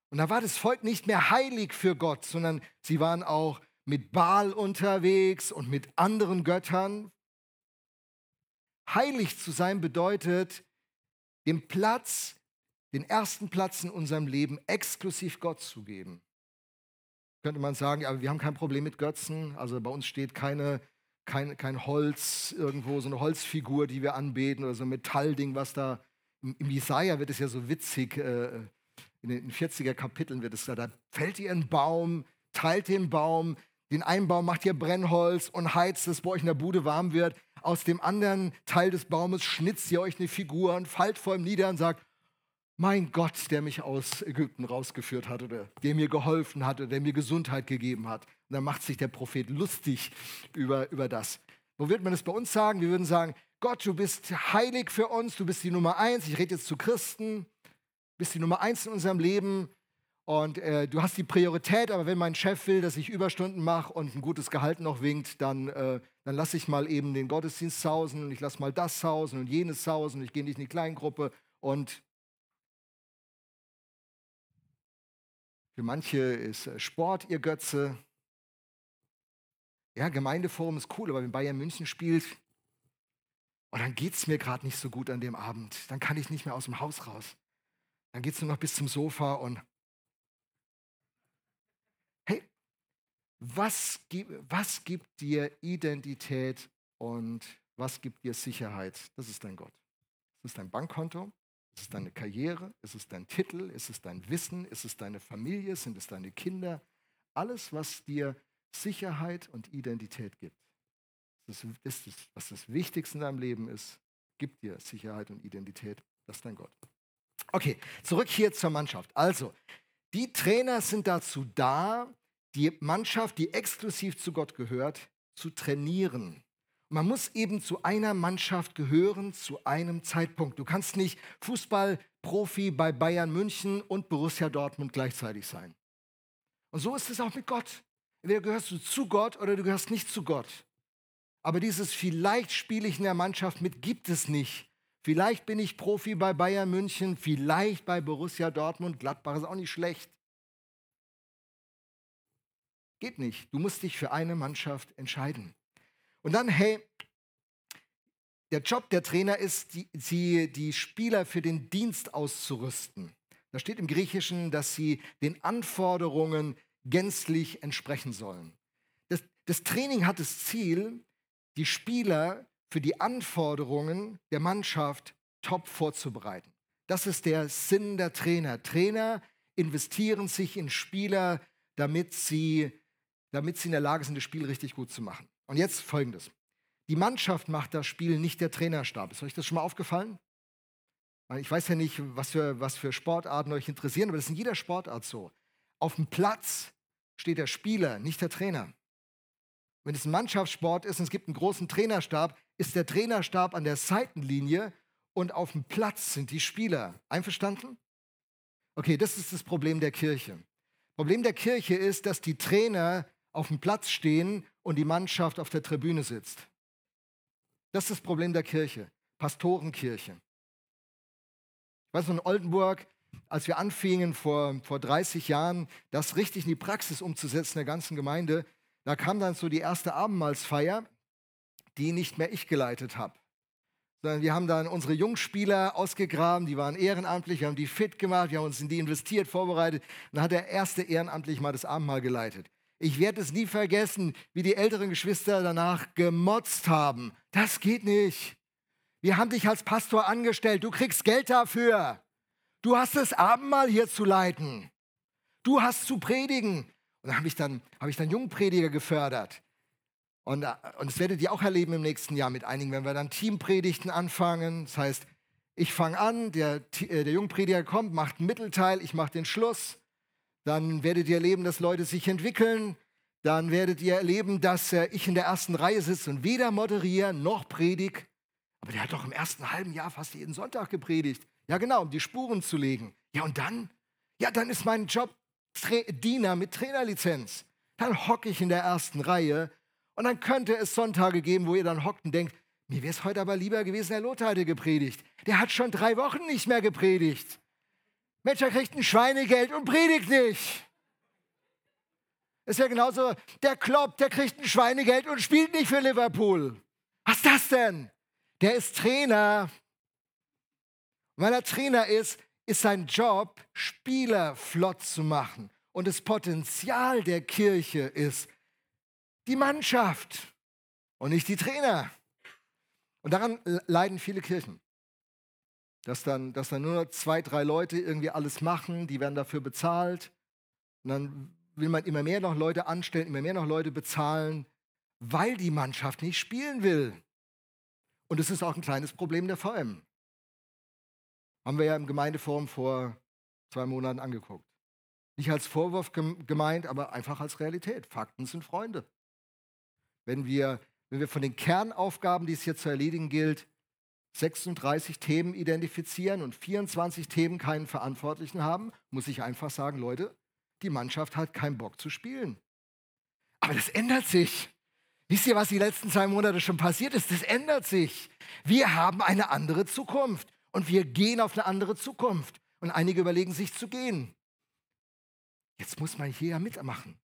Und da war das Volk nicht mehr heilig für Gott, sondern sie waren auch mit Baal unterwegs und mit anderen Göttern. Heilig zu sein bedeutet, den Platz, den ersten Platz in unserem Leben exklusiv Gott zu geben könnte man sagen, aber wir haben kein Problem mit Götzen. Also bei uns steht keine, kein, kein Holz irgendwo, so eine Holzfigur, die wir anbeten oder so ein Metallding, was da. Im, Jesaja wird es ja so witzig, äh, in den 40er Kapiteln wird es da, da fällt ihr ein Baum, teilt den Baum, den einen Baum macht ihr Brennholz und heizt es, wo euch in der Bude warm wird. Aus dem anderen Teil des Baumes schnitzt ihr euch eine Figur und fallt vor ihm nieder und sagt, mein Gott, der mich aus Ägypten rausgeführt hat oder der mir geholfen hat oder der mir Gesundheit gegeben hat. Und dann macht sich der Prophet lustig über, über das. Wo wird man das bei uns sagen? Wir würden sagen, Gott, du bist heilig für uns, du bist die Nummer eins. Ich rede jetzt zu Christen, bist die Nummer eins in unserem Leben und äh, du hast die Priorität, aber wenn mein Chef will, dass ich Überstunden mache und ein gutes Gehalt noch winkt, dann, äh, dann lasse ich mal eben den Gottesdienst sausen und ich lasse mal das sausen und jenes sausen, ich gehe nicht in die Kleingruppe und Für manche ist äh, Sport ihr Götze. Ja, Gemeindeforum ist cool, aber wenn Bayern München spielt, oh, dann geht es mir gerade nicht so gut an dem Abend. Dann kann ich nicht mehr aus dem Haus raus. Dann geht es nur noch bis zum Sofa und hey, was, was gibt dir Identität und was gibt dir Sicherheit? Das ist dein Gott. Das ist dein Bankkonto, ist es deine Karriere? Ist es dein Titel? Ist es dein Wissen? Ist es deine Familie? Sind es deine Kinder? Alles, was dir Sicherheit und Identität gibt. Das ist, das, was das Wichtigste in deinem Leben ist, gibt dir Sicherheit und Identität. Das ist dein Gott. Okay, zurück hier zur Mannschaft. Also, die Trainer sind dazu da, die Mannschaft, die exklusiv zu Gott gehört, zu trainieren. Man muss eben zu einer Mannschaft gehören, zu einem Zeitpunkt. Du kannst nicht Fußballprofi bei Bayern München und Borussia Dortmund gleichzeitig sein. Und so ist es auch mit Gott. Entweder gehörst du zu Gott oder du gehörst nicht zu Gott. Aber dieses vielleicht spiele ich in der Mannschaft mit gibt es nicht. Vielleicht bin ich Profi bei Bayern München, vielleicht bei Borussia Dortmund, Gladbach ist auch nicht schlecht. Geht nicht. Du musst dich für eine Mannschaft entscheiden. Und dann, hey, der Job der Trainer ist, die, die, die Spieler für den Dienst auszurüsten. Da steht im Griechischen, dass sie den Anforderungen gänzlich entsprechen sollen. Das, das Training hat das Ziel, die Spieler für die Anforderungen der Mannschaft top vorzubereiten. Das ist der Sinn der Trainer. Trainer investieren sich in Spieler, damit sie, damit sie in der Lage sind, das Spiel richtig gut zu machen. Und jetzt folgendes. Die Mannschaft macht das Spiel, nicht der Trainerstab. Ist euch das schon mal aufgefallen? Ich weiß ja nicht, was für, was für Sportarten euch interessieren, aber das ist in jeder Sportart so. Auf dem Platz steht der Spieler, nicht der Trainer. Wenn es ein Mannschaftssport ist und es gibt einen großen Trainerstab, ist der Trainerstab an der Seitenlinie und auf dem Platz sind die Spieler. Einverstanden? Okay, das ist das Problem der Kirche. Problem der Kirche ist, dass die Trainer auf dem Platz stehen und die Mannschaft auf der Tribüne sitzt. Das ist das Problem der Kirche, Pastorenkirche. Ich weiß noch in Oldenburg, als wir anfingen vor, vor 30 Jahren, das richtig in die Praxis umzusetzen der ganzen Gemeinde, da kam dann so die erste Abendmahlsfeier, die nicht mehr ich geleitet habe. Sondern wir haben dann unsere Jungspieler ausgegraben, die waren ehrenamtlich, wir haben die fit gemacht, wir haben uns in die investiert, vorbereitet. Und dann hat der erste ehrenamtlich mal das Abendmahl geleitet. Ich werde es nie vergessen, wie die älteren Geschwister danach gemotzt haben. Das geht nicht. Wir haben dich als Pastor angestellt. Du kriegst Geld dafür. Du hast das Abendmahl hier zu leiten. Du hast zu predigen. Und da habe ich, dann, hab dann Jungprediger gefördert. Und, äh, und das werdet ihr auch erleben im nächsten Jahr mit einigen, wenn wir dann Teampredigten anfangen. Das heißt, ich fange an, der, äh, der Jungprediger kommt, macht einen Mittelteil, ich mache den Schluss. Dann werdet ihr erleben, dass Leute sich entwickeln. Dann werdet ihr erleben, dass äh, ich in der ersten Reihe sitze und weder moderiere noch predige. Aber der hat doch im ersten halben Jahr fast jeden Sonntag gepredigt. Ja, genau, um die Spuren zu legen. Ja, und dann? Ja, dann ist mein Job Diener mit Trainerlizenz. Dann hocke ich in der ersten Reihe und dann könnte es Sonntage geben, wo ihr dann hockt und denkt, mir wäre es heute aber lieber gewesen, Herr Lothar hätte gepredigt. Der hat schon drei Wochen nicht mehr gepredigt. Mensch, er kriegt ein Schweinegeld und predigt nicht. Ist ja genauso, der Klopp, der kriegt ein Schweinegeld und spielt nicht für Liverpool. Was ist das denn? Der ist Trainer. Und weil er Trainer ist, ist sein Job, Spieler flott zu machen. Und das Potenzial der Kirche ist die Mannschaft und nicht die Trainer. Und daran leiden viele Kirchen. Dass dann, dass dann nur zwei, drei Leute irgendwie alles machen, die werden dafür bezahlt. Und dann will man immer mehr noch Leute anstellen, immer mehr noch Leute bezahlen, weil die Mannschaft nicht spielen will. Und es ist auch ein kleines Problem der VM. Haben wir ja im Gemeindeforum vor zwei Monaten angeguckt. Nicht als Vorwurf gemeint, aber einfach als Realität. Fakten sind Freunde. Wenn wir wenn wir von den Kernaufgaben, die es hier zu erledigen gilt, 36 Themen identifizieren und 24 Themen keinen Verantwortlichen haben, muss ich einfach sagen, Leute, die Mannschaft hat keinen Bock zu spielen. Aber das ändert sich. Wisst ihr, was die letzten zwei Monate schon passiert ist? Das ändert sich. Wir haben eine andere Zukunft und wir gehen auf eine andere Zukunft. Und einige überlegen sich zu gehen. Jetzt muss man hier ja mitmachen.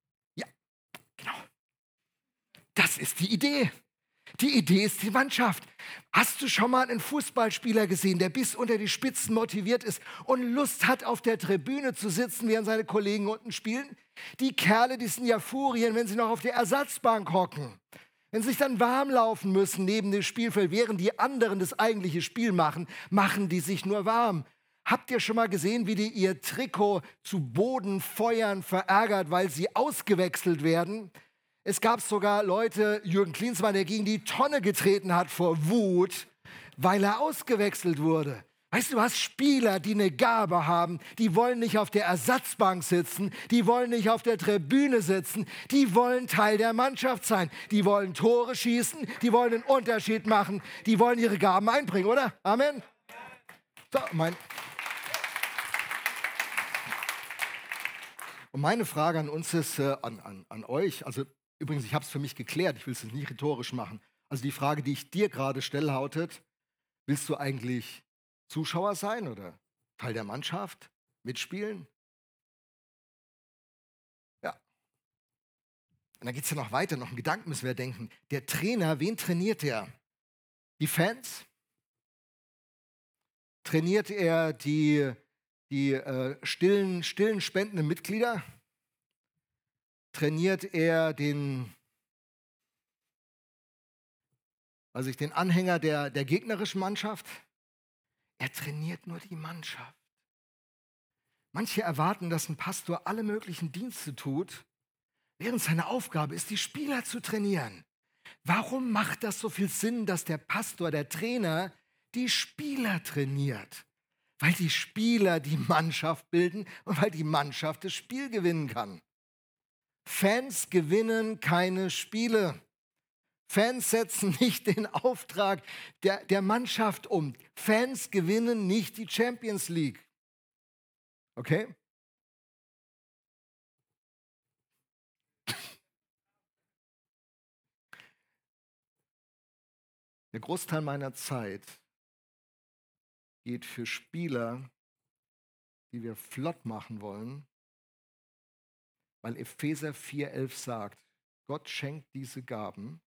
Das ist die Idee. Die Idee ist die Mannschaft. Hast du schon mal einen Fußballspieler gesehen, der bis unter die Spitzen motiviert ist und Lust hat, auf der Tribüne zu sitzen, während seine Kollegen unten spielen? Die Kerle, die sind ja Furien, wenn sie noch auf der Ersatzbank hocken. Wenn sie sich dann warm laufen müssen neben dem Spielfeld, während die anderen das eigentliche Spiel machen, machen die sich nur warm. Habt ihr schon mal gesehen, wie die ihr Trikot zu Boden feuern, verärgert, weil sie ausgewechselt werden? Es gab sogar Leute, Jürgen Klinsmann, der gegen die Tonne getreten hat vor Wut, weil er ausgewechselt wurde. Weißt du, du hast Spieler, die eine Gabe haben, die wollen nicht auf der Ersatzbank sitzen, die wollen nicht auf der Tribüne sitzen, die wollen Teil der Mannschaft sein, die wollen Tore schießen, die wollen einen Unterschied machen, die wollen ihre Gaben einbringen, oder? Amen. So, mein Und meine Frage an uns ist, äh, an, an, an euch, also Übrigens, ich habe es für mich geklärt, ich will es nicht rhetorisch machen. Also die Frage, die ich dir gerade stelle, lautet, willst du eigentlich Zuschauer sein oder Teil der Mannschaft, mitspielen? Ja. Und dann geht es ja noch weiter, noch einen Gedanken müssen wir denken. Der Trainer, wen trainiert er? Die Fans? Trainiert er die, die äh, stillen, stillen spendenden Mitglieder? trainiert er den, also ich, den Anhänger der, der gegnerischen Mannschaft. Er trainiert nur die Mannschaft. Manche erwarten, dass ein Pastor alle möglichen Dienste tut, während seine Aufgabe ist, die Spieler zu trainieren. Warum macht das so viel Sinn, dass der Pastor, der Trainer, die Spieler trainiert? Weil die Spieler die Mannschaft bilden und weil die Mannschaft das Spiel gewinnen kann. Fans gewinnen keine Spiele. Fans setzen nicht den Auftrag der, der Mannschaft um. Fans gewinnen nicht die Champions League. Okay? Der Großteil meiner Zeit geht für Spieler, die wir flott machen wollen, weil Epheser 4,11 sagt, Gott schenkt diese Gaben,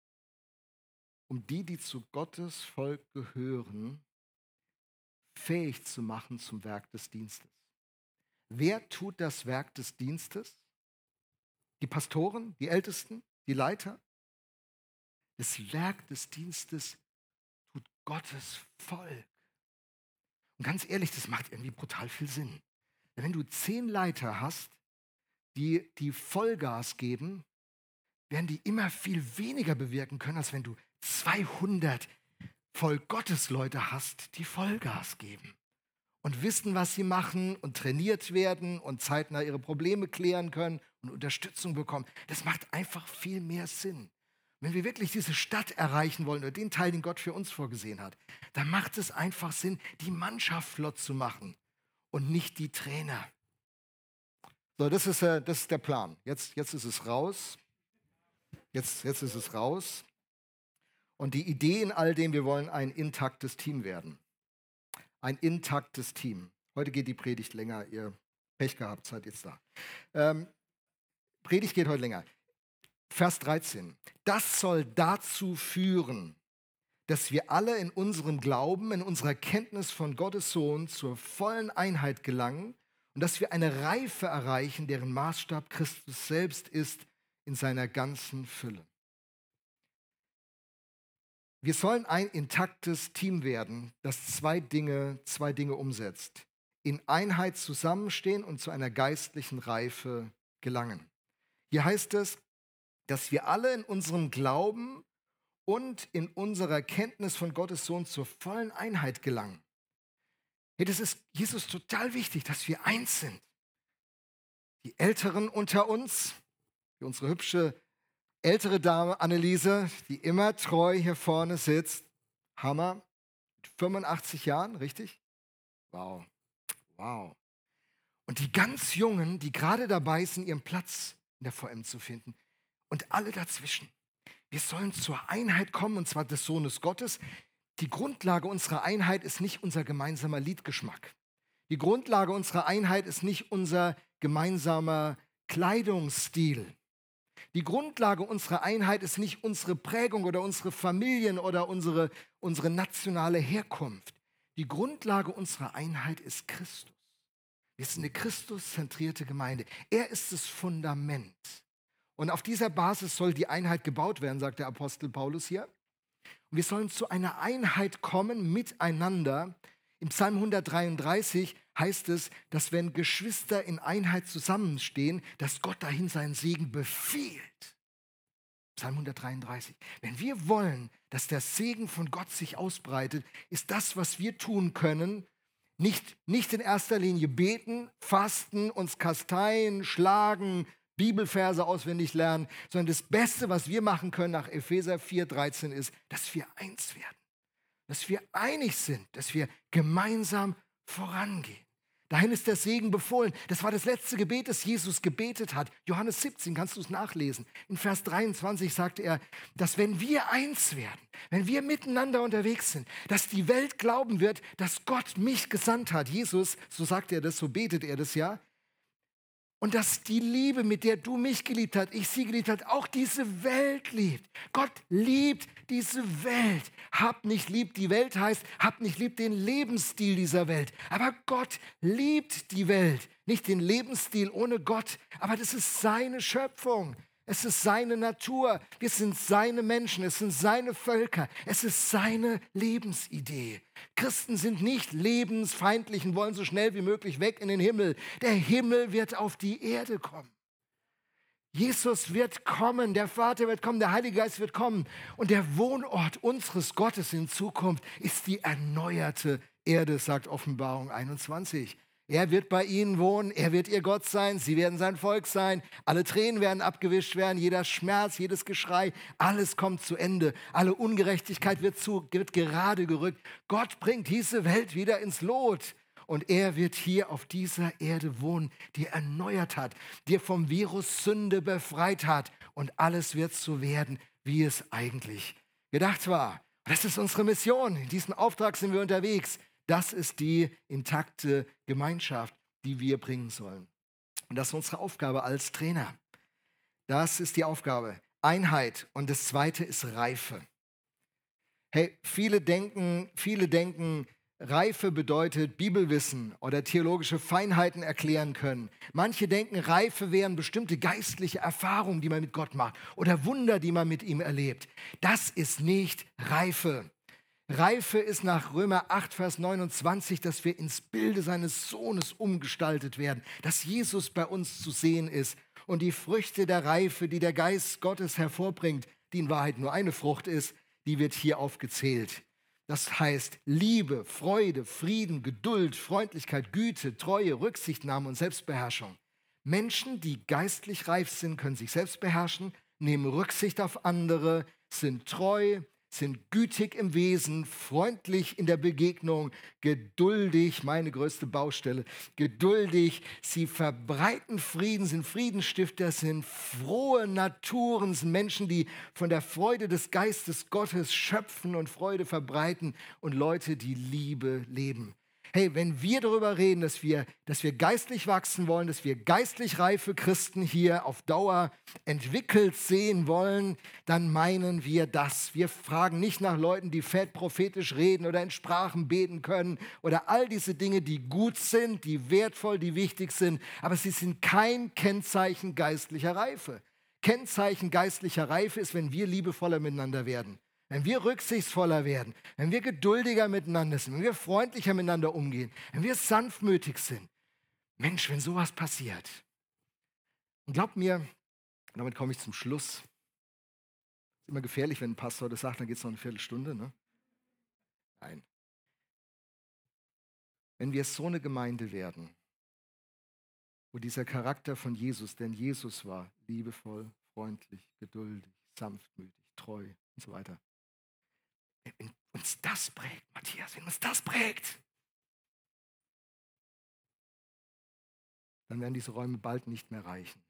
um die, die zu Gottes Volk gehören, fähig zu machen zum Werk des Dienstes. Wer tut das Werk des Dienstes? Die Pastoren, die Ältesten, die Leiter? Das Werk des Dienstes tut Gottes Volk. Und ganz ehrlich, das macht irgendwie brutal viel Sinn. Wenn du zehn Leiter hast, die, die Vollgas geben, werden die immer viel weniger bewirken können, als wenn du 200 voll Gottesleute hast, die Vollgas geben und wissen, was sie machen und trainiert werden und zeitnah ihre Probleme klären können und Unterstützung bekommen. Das macht einfach viel mehr Sinn. Wenn wir wirklich diese Stadt erreichen wollen oder den Teil, den Gott für uns vorgesehen hat, dann macht es einfach Sinn, die Mannschaft flott zu machen und nicht die Trainer. So, das ist, äh, das ist der Plan. Jetzt, jetzt ist es raus. Jetzt, jetzt ist es raus. Und die Idee in all dem, wir wollen ein intaktes Team werden. Ein intaktes Team. Heute geht die Predigt länger. Ihr Pech gehabt, seid jetzt da. Ähm, Predigt geht heute länger. Vers 13. Das soll dazu führen, dass wir alle in unserem Glauben, in unserer Kenntnis von Gottes Sohn zur vollen Einheit gelangen und dass wir eine Reife erreichen, deren Maßstab Christus selbst ist in seiner ganzen Fülle. Wir sollen ein intaktes Team werden, das zwei Dinge, zwei Dinge umsetzt. In Einheit zusammenstehen und zu einer geistlichen Reife gelangen. Hier heißt es, dass wir alle in unserem Glauben und in unserer Kenntnis von Gottes Sohn zur vollen Einheit gelangen. Hey, das ist Jesus total wichtig, dass wir eins sind. Die Älteren unter uns, wie unsere hübsche ältere Dame Anneliese, die immer treu hier vorne sitzt, Hammer, mit 85 Jahren, richtig? Wow, wow. Und die ganz Jungen, die gerade dabei sind, ihren Platz in der VM zu finden. Und alle dazwischen. Wir sollen zur Einheit kommen, und zwar des Sohnes Gottes. Die Grundlage unserer Einheit ist nicht unser gemeinsamer Liedgeschmack. Die Grundlage unserer Einheit ist nicht unser gemeinsamer Kleidungsstil. Die Grundlage unserer Einheit ist nicht unsere Prägung oder unsere Familien oder unsere, unsere nationale Herkunft. Die Grundlage unserer Einheit ist Christus. Wir sind eine Christuszentrierte Gemeinde. Er ist das Fundament. Und auf dieser Basis soll die Einheit gebaut werden, sagt der Apostel Paulus hier. Und wir sollen zu einer Einheit kommen miteinander. Im Psalm 133 heißt es, dass wenn Geschwister in Einheit zusammenstehen, dass Gott dahin seinen Segen befiehlt. Psalm 133. Wenn wir wollen, dass der Segen von Gott sich ausbreitet, ist das, was wir tun können, nicht, nicht in erster Linie beten, fasten, uns kasteien, schlagen, Bibelverse auswendig lernen, sondern das Beste, was wir machen können nach Epheser 4,13 ist, dass wir eins werden, dass wir einig sind, dass wir gemeinsam vorangehen. Dahin ist der Segen befohlen. Das war das letzte Gebet, das Jesus gebetet hat. Johannes 17, kannst du es nachlesen. In Vers 23 sagte er, dass wenn wir eins werden, wenn wir miteinander unterwegs sind, dass die Welt glauben wird, dass Gott mich gesandt hat. Jesus, so sagt er das, so betet er das ja. Und dass die Liebe, mit der du mich geliebt hast, ich sie geliebt hat, auch diese Welt liebt. Gott liebt diese Welt. Hab nicht lieb die Welt heißt, hab nicht lieb den Lebensstil dieser Welt. Aber Gott liebt die Welt. Nicht den Lebensstil ohne Gott, aber das ist seine Schöpfung. Es ist seine Natur. Wir sind seine Menschen. Es sind seine Völker. Es ist seine Lebensidee. Christen sind nicht lebensfeindlich und wollen so schnell wie möglich weg in den Himmel. Der Himmel wird auf die Erde kommen. Jesus wird kommen, der Vater wird kommen, der Heilige Geist wird kommen. Und der Wohnort unseres Gottes in Zukunft ist die erneuerte Erde, sagt Offenbarung 21. Er wird bei ihnen wohnen, er wird ihr Gott sein, sie werden sein Volk sein, alle Tränen werden abgewischt werden, jeder Schmerz, jedes Geschrei, alles kommt zu Ende, alle Ungerechtigkeit wird, zu, wird gerade gerückt. Gott bringt diese Welt wieder ins Lot und er wird hier auf dieser Erde wohnen, die er erneuert hat, die er vom Virus Sünde befreit hat und alles wird so werden, wie es eigentlich gedacht war. Das ist unsere Mission. In diesem Auftrag sind wir unterwegs. Das ist die intakte Gemeinschaft, die wir bringen sollen. Und das ist unsere Aufgabe als Trainer. Das ist die Aufgabe. Einheit. Und das zweite ist Reife. Hey, viele denken, viele denken, Reife bedeutet Bibelwissen oder theologische Feinheiten erklären können. Manche denken, Reife wären bestimmte geistliche Erfahrungen, die man mit Gott macht oder Wunder, die man mit ihm erlebt. Das ist nicht Reife. Reife ist nach Römer 8, Vers 29, dass wir ins Bilde seines Sohnes umgestaltet werden, dass Jesus bei uns zu sehen ist und die Früchte der Reife, die der Geist Gottes hervorbringt, die in Wahrheit nur eine Frucht ist, die wird hier aufgezählt. Das heißt Liebe, Freude, Frieden, Geduld, Freundlichkeit, Güte, Treue, Rücksichtnahme und Selbstbeherrschung. Menschen, die geistlich reif sind, können sich selbst beherrschen, nehmen Rücksicht auf andere, sind treu, sind gütig im Wesen, freundlich in der Begegnung, geduldig, meine größte Baustelle, geduldig, sie verbreiten Frieden, sind Friedensstifter, sind frohe Naturen, sind Menschen, die von der Freude des Geistes Gottes schöpfen und Freude verbreiten und Leute, die Liebe leben hey, wenn wir darüber reden, dass wir, dass wir geistlich wachsen wollen, dass wir geistlich reife Christen hier auf Dauer entwickelt sehen wollen, dann meinen wir das. Wir fragen nicht nach Leuten, die fett prophetisch reden oder in Sprachen beten können oder all diese Dinge, die gut sind, die wertvoll, die wichtig sind, aber sie sind kein Kennzeichen geistlicher Reife. Kennzeichen geistlicher Reife ist, wenn wir liebevoller miteinander werden wenn wir rücksichtsvoller werden, wenn wir geduldiger miteinander sind, wenn wir freundlicher miteinander umgehen, wenn wir sanftmütig sind. Mensch, wenn sowas passiert. Und glaubt mir, damit komme ich zum Schluss. Ist immer gefährlich, wenn ein Pastor das sagt, dann geht es noch eine Viertelstunde. Ne? Nein. Wenn wir so eine Gemeinde werden, wo dieser Charakter von Jesus, denn Jesus war liebevoll, freundlich, geduldig, sanftmütig, treu und so weiter, wenn uns das prägt, Matthias, wenn uns das prägt, dann werden diese Räume bald nicht mehr reichen.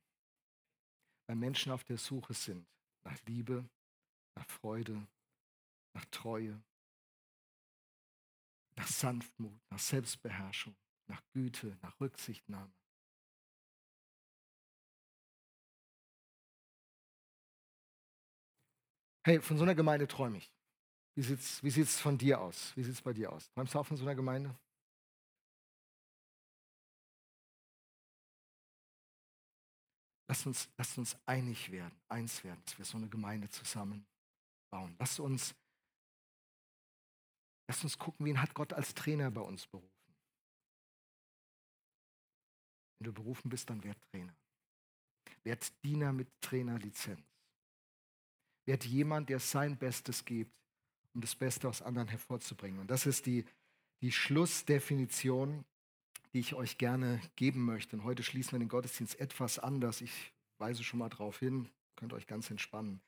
Weil Menschen auf der Suche sind nach Liebe, nach Freude, nach Treue, nach Sanftmut, nach Selbstbeherrschung, nach Güte, nach Rücksichtnahme. Hey, von so einer Gemeinde träume ich. Wie sieht es wie sieht's von dir aus? Wie sieht es bei dir aus? Träumst du auch von so einer Gemeinde? Lass uns, lass uns einig werden, eins werden, dass wir so eine Gemeinde zusammen bauen. Lass uns, lass uns gucken, wen hat Gott als Trainer bei uns berufen. Wenn du berufen bist, dann werd Trainer. Werd Diener mit Trainerlizenz. Werd jemand, der sein Bestes gibt, um das Beste aus anderen hervorzubringen. Und das ist die, die Schlussdefinition, die ich euch gerne geben möchte. Und heute schließen wir den Gottesdienst etwas anders. Ich weise schon mal darauf hin, könnt euch ganz entspannen.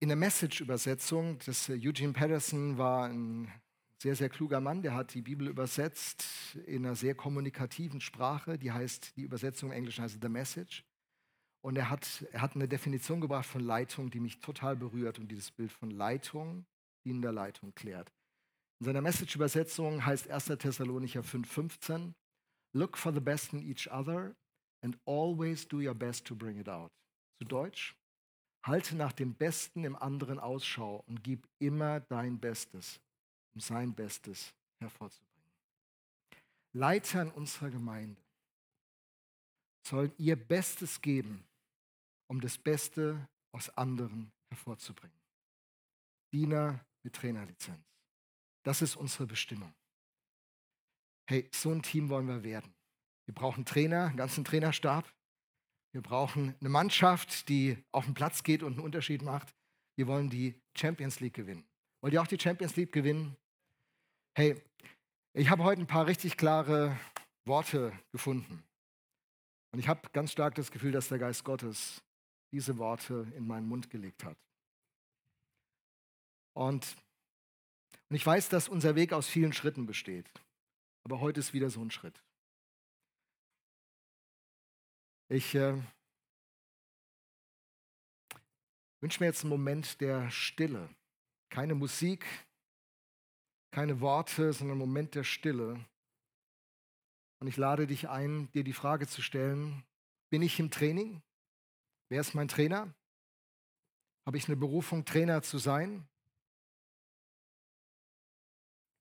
In der Message-Übersetzung, das äh, Eugene Patterson war ein sehr, sehr kluger Mann, der hat die Bibel übersetzt in einer sehr kommunikativen Sprache, die heißt, die Übersetzung im Englischen heißt The Message. Und er hat, er hat eine Definition gebracht von Leitung, die mich total berührt und dieses Bild von Leitung, dienender Leitung klärt. In seiner Message-Übersetzung heißt 1. Thessalonicher 5,15: Look for the best in each other and always do your best to bring it out. Zu Deutsch: Halte nach dem Besten im anderen Ausschau und gib immer dein Bestes, um sein Bestes hervorzubringen. Leiter in unserer Gemeinde sollen ihr Bestes geben, um das Beste aus anderen hervorzubringen. Diener mit Trainerlizenz. Das ist unsere Bestimmung. Hey, so ein Team wollen wir werden. Wir brauchen Trainer, einen ganzen Trainerstab. Wir brauchen eine Mannschaft, die auf den Platz geht und einen Unterschied macht. Wir wollen die Champions League gewinnen. Wollt ihr auch die Champions League gewinnen? Hey, ich habe heute ein paar richtig klare Worte gefunden. Und ich habe ganz stark das Gefühl, dass der Geist Gottes diese Worte in meinen Mund gelegt hat. Und, und ich weiß, dass unser Weg aus vielen Schritten besteht. Aber heute ist wieder so ein Schritt. Ich äh, wünsche mir jetzt einen Moment der Stille. Keine Musik, keine Worte, sondern einen Moment der Stille. Und ich lade dich ein, dir die Frage zu stellen, bin ich im Training? Wer ist mein Trainer? Habe ich eine Berufung, Trainer zu sein?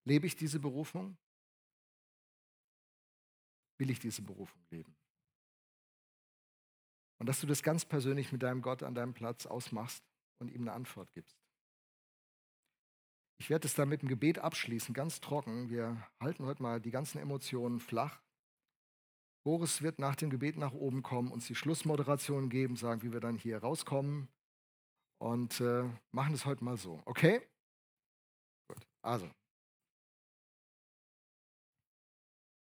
Lebe ich diese Berufung? Will ich diese Berufung leben? Und dass du das ganz persönlich mit deinem Gott an deinem Platz ausmachst und ihm eine Antwort gibst. Ich werde es dann mit dem Gebet abschließen, ganz trocken. Wir halten heute mal die ganzen Emotionen flach. Boris wird nach dem Gebet nach oben kommen, uns die Schlussmoderation geben, sagen, wie wir dann hier rauskommen und äh, machen es heute mal so. Okay? Gut. Also.